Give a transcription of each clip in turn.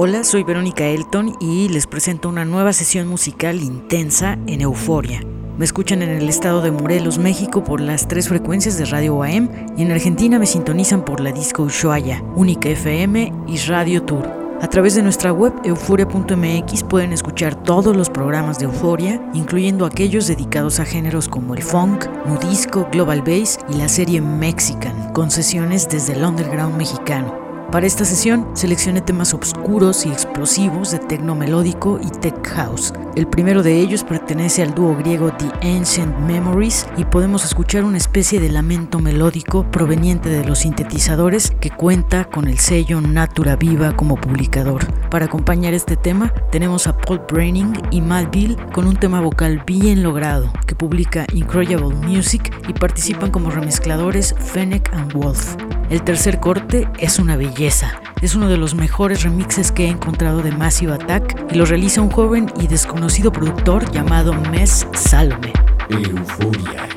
Hola, soy Verónica Elton y les presento una nueva sesión musical intensa en Euforia. Me escuchan en el estado de Morelos, México por las tres frecuencias de Radio AM y en Argentina me sintonizan por la Disco Ushuaia, Única FM y Radio Tour. A través de nuestra web euforia.mx pueden escuchar todos los programas de Euforia, incluyendo aquellos dedicados a géneros como el funk, nudisco, global bass y la serie Mexican, con sesiones desde el underground mexicano. Para esta sesión seleccioné temas oscuros y explosivos de techno melódico y tech house. El primero de ellos pertenece al dúo griego The Ancient Memories y podemos escuchar una especie de lamento melódico proveniente de los sintetizadores que cuenta con el sello Natura Viva como publicador. Para acompañar este tema tenemos a Paul Braining y Matt Bill con un tema vocal bien logrado que publica Incredible Music y participan como remezcladores Fennec and Wolf. El tercer corte es una Es uno de los mejores remixes que he encontrado de Massive Attack y lo realiza un joven y desconocido productor llamado Mes Salome. Euforia.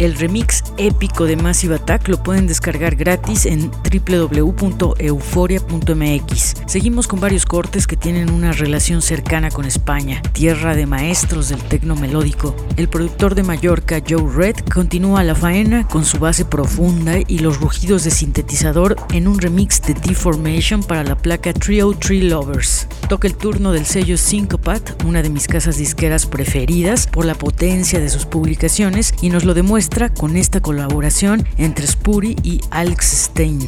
El remix épico de Massive Attack lo pueden descargar gratis en www.euforia.mx. Seguimos con varios cortes que tienen una relación cercana con España, tierra de maestros del tecno melódico. El productor de Mallorca, Joe Red, continúa la faena con su base profunda y los rugidos de sintetizador en un remix de Deformation para la placa Trio Tree Lovers. Toca el turno del sello Syncopat, una de mis casas disqueras preferidas por la potencia de sus publicaciones y nos lo demuestra con esta colaboración entre Spuri y Alex Stein.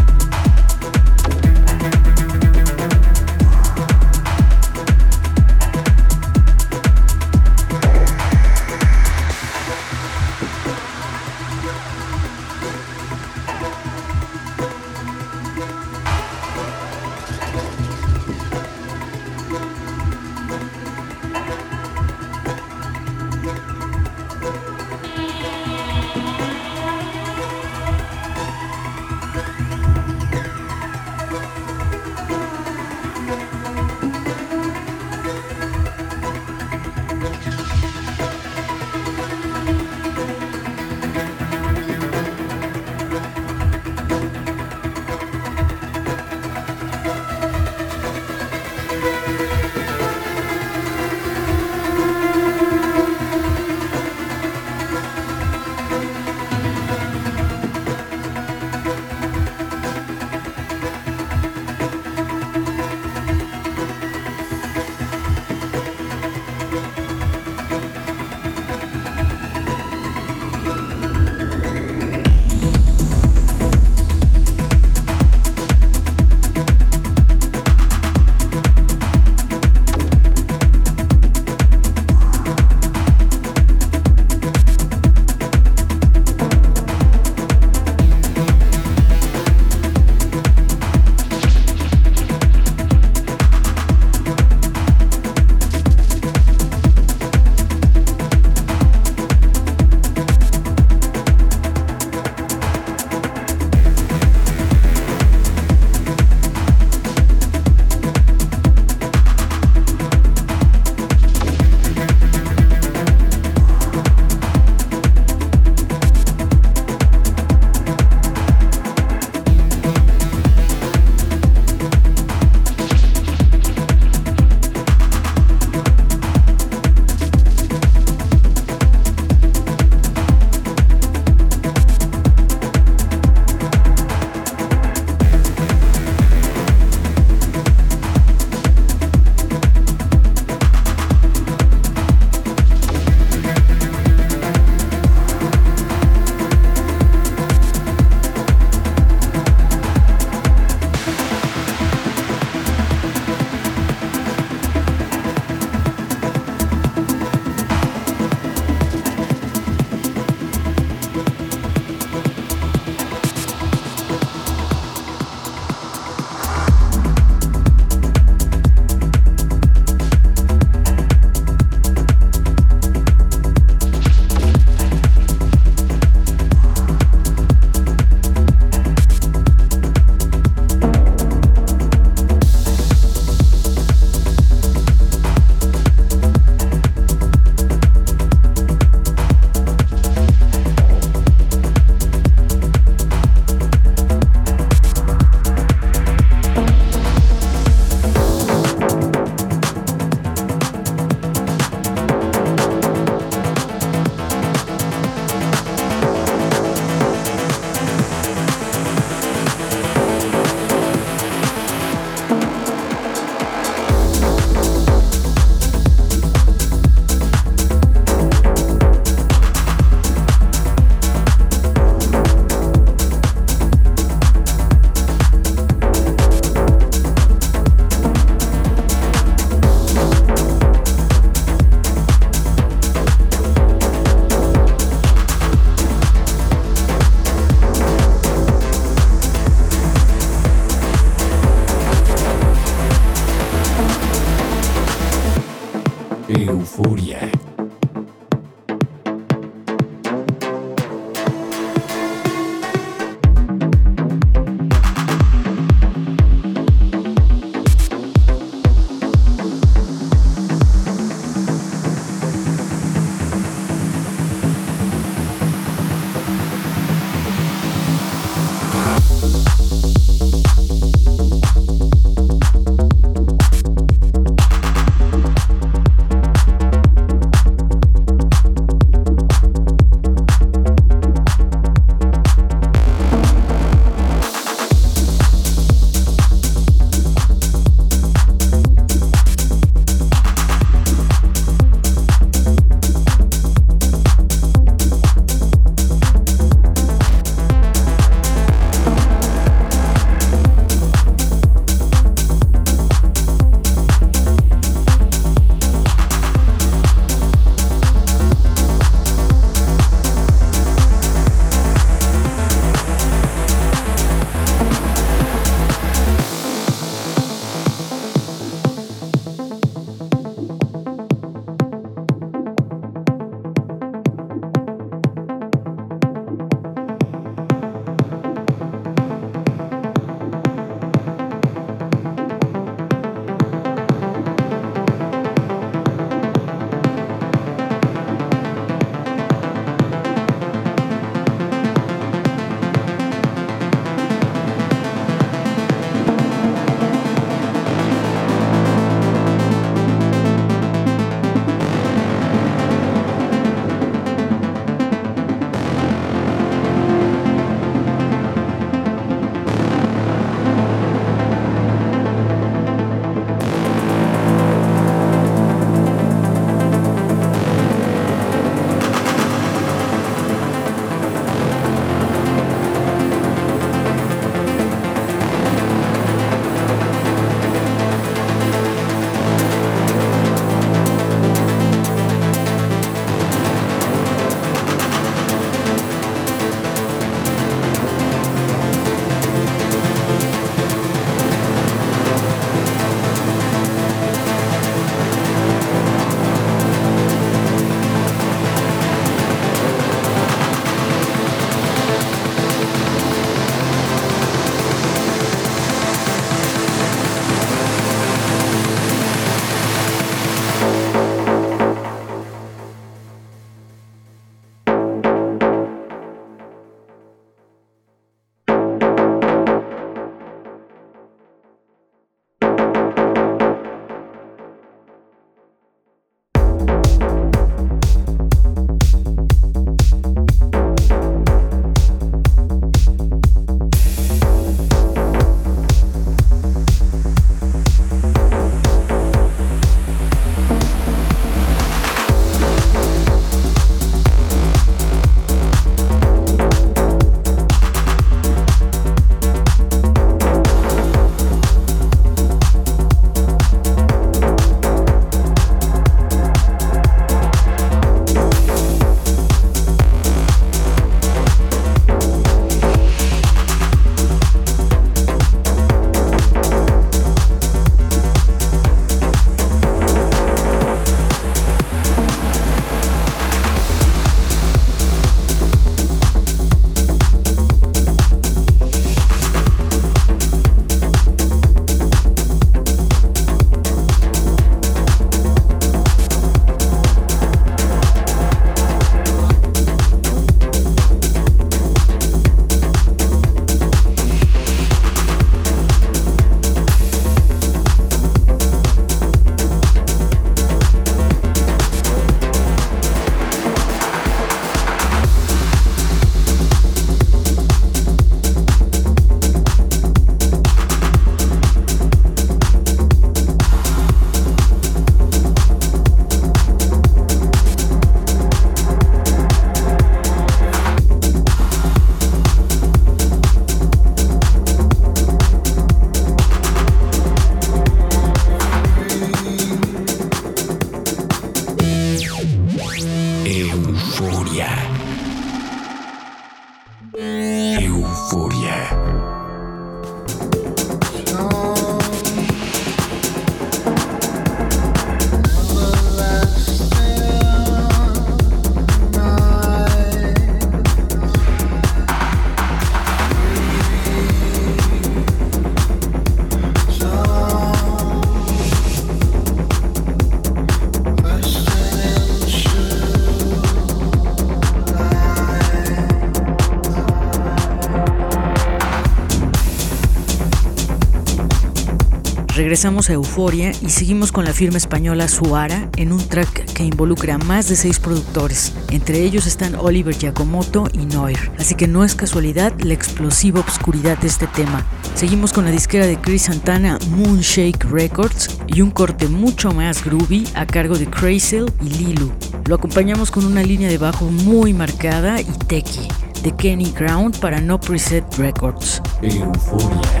Regresamos a Euforia y seguimos con la firma española Suara en un track que involucra a más de seis productores. Entre ellos están Oliver Giacomoto y Noir. Así que no es casualidad la explosiva obscuridad de este tema. Seguimos con la disquera de Chris Santana Moonshake Records y un corte mucho más groovy a cargo de Crazel y Lilu. Lo acompañamos con una línea de bajo muy marcada y techy de Kenny Ground para No Preset Records. Euforia.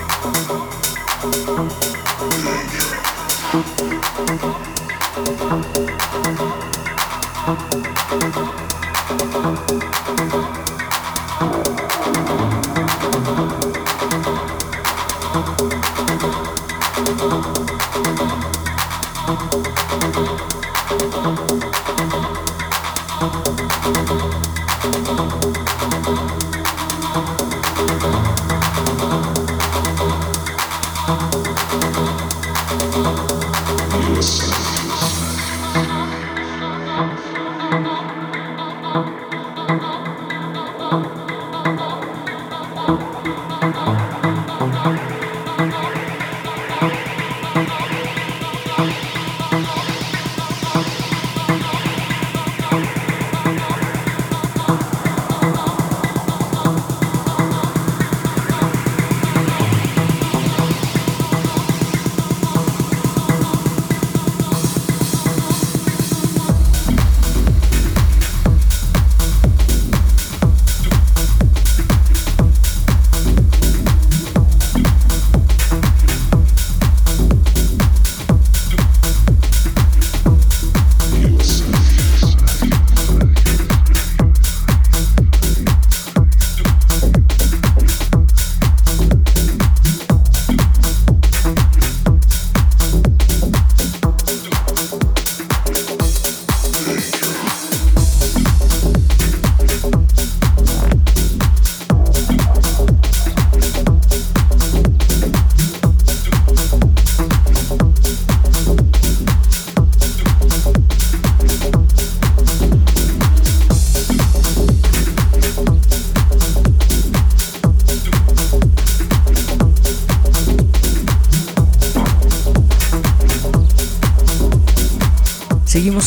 Thank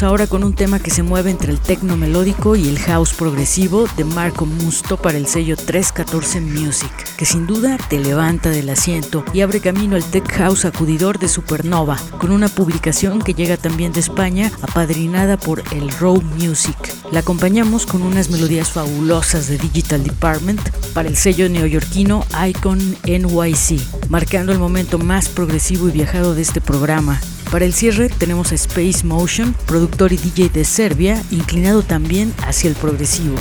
ahora con un tema que se mueve entre el tecno melódico y el house progresivo de Marco Musto para el sello 314 Music, que sin duda te levanta del asiento y abre camino al tech house acudidor de Supernova, con una publicación que llega también de España, apadrinada por el Raw Music. La acompañamos con unas melodías fabulosas de Digital Department para el sello neoyorquino Icon NYC, marcando el momento más progresivo y viajado de este programa. Para el cierre tenemos a Space Motion, productor y DJ de Serbia, inclinado también hacia el progresivo.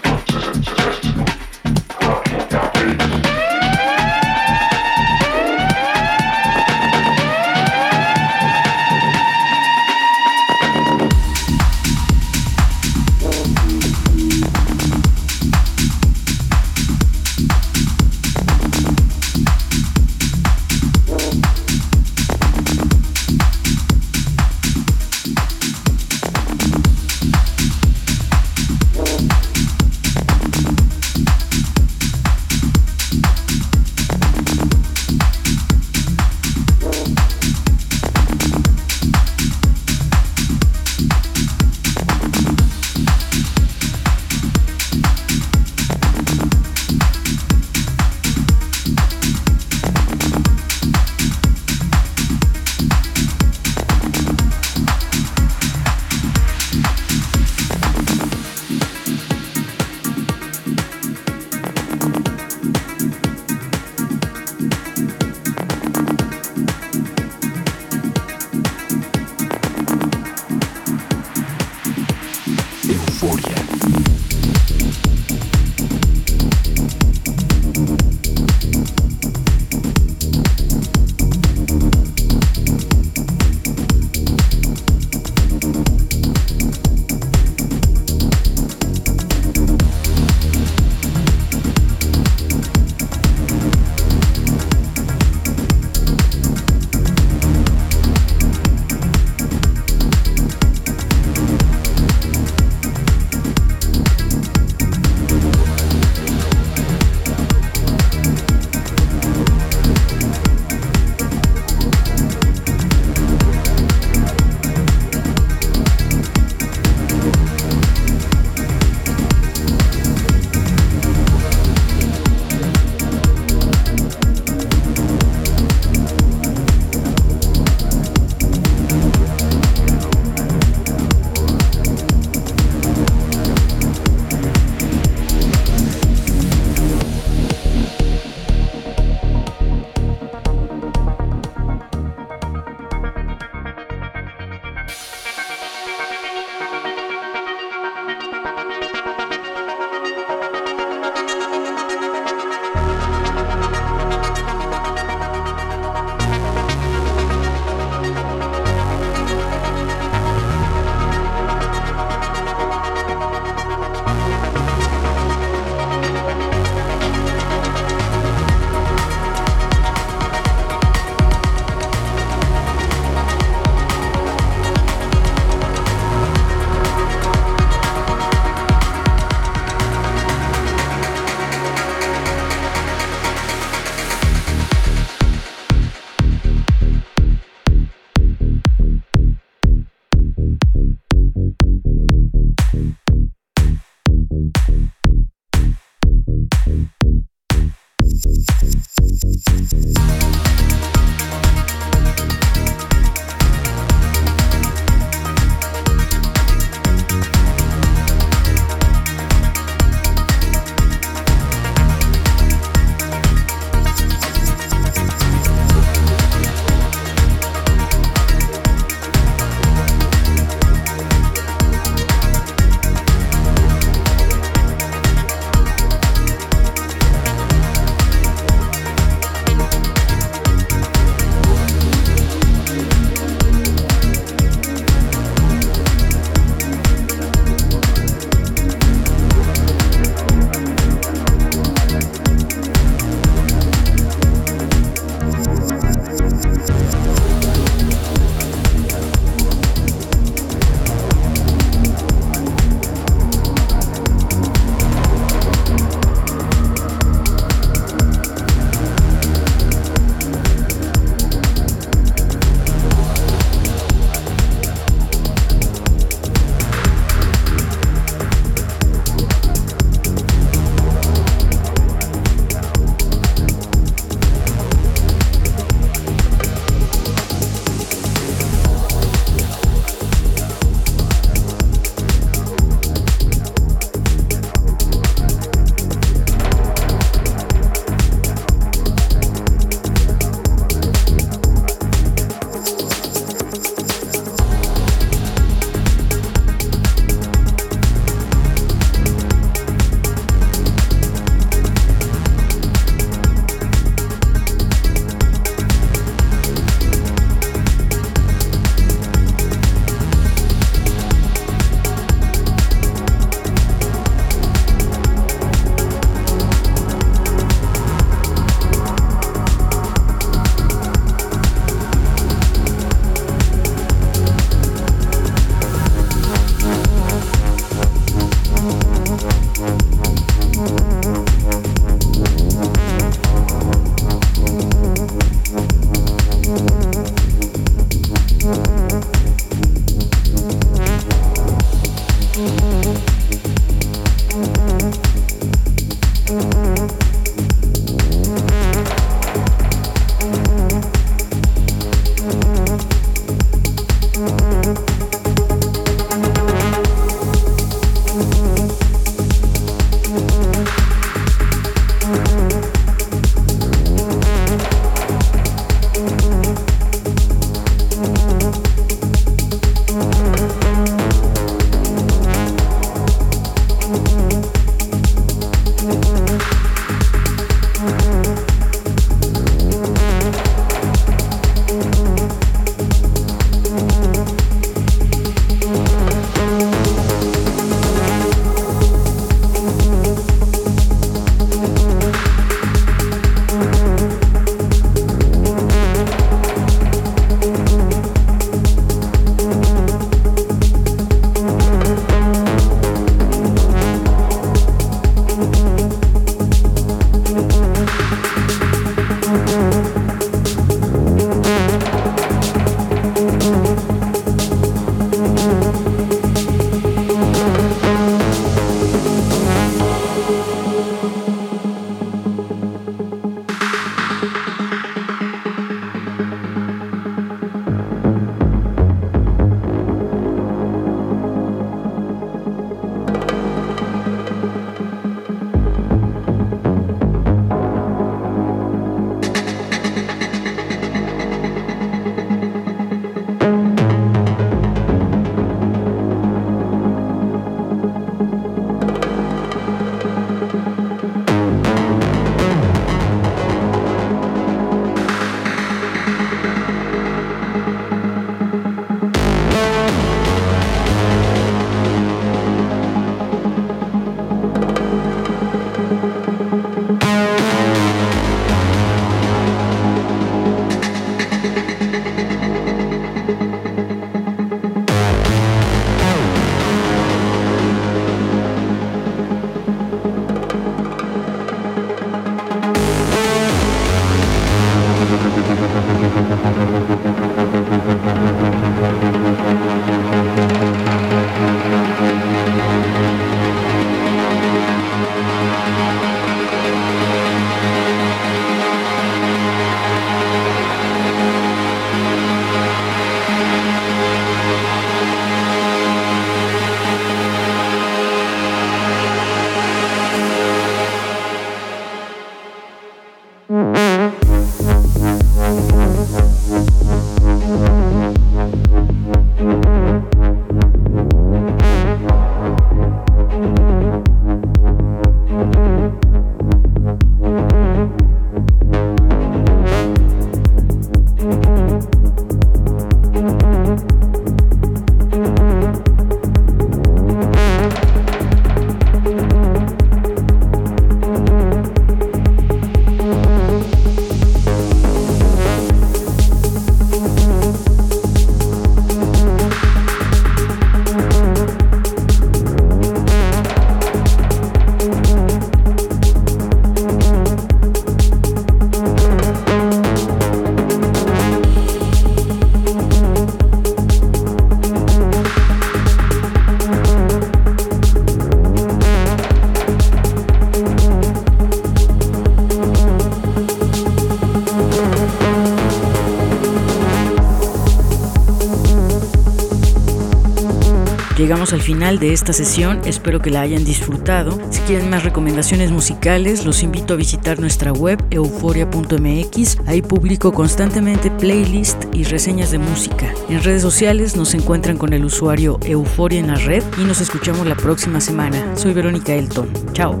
Llegamos al final de esta sesión, espero que la hayan disfrutado. Si quieren más recomendaciones musicales, los invito a visitar nuestra web euforia.mx. Ahí publico constantemente playlist y reseñas de música. En redes sociales nos encuentran con el usuario Euforia en la red y nos escuchamos la próxima semana. Soy Verónica Elton. Chao.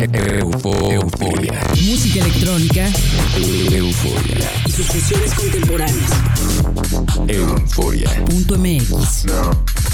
Euforia. Música electrónica Euforia. y sus fusiones contemporáneas. Euforia. Punto MX.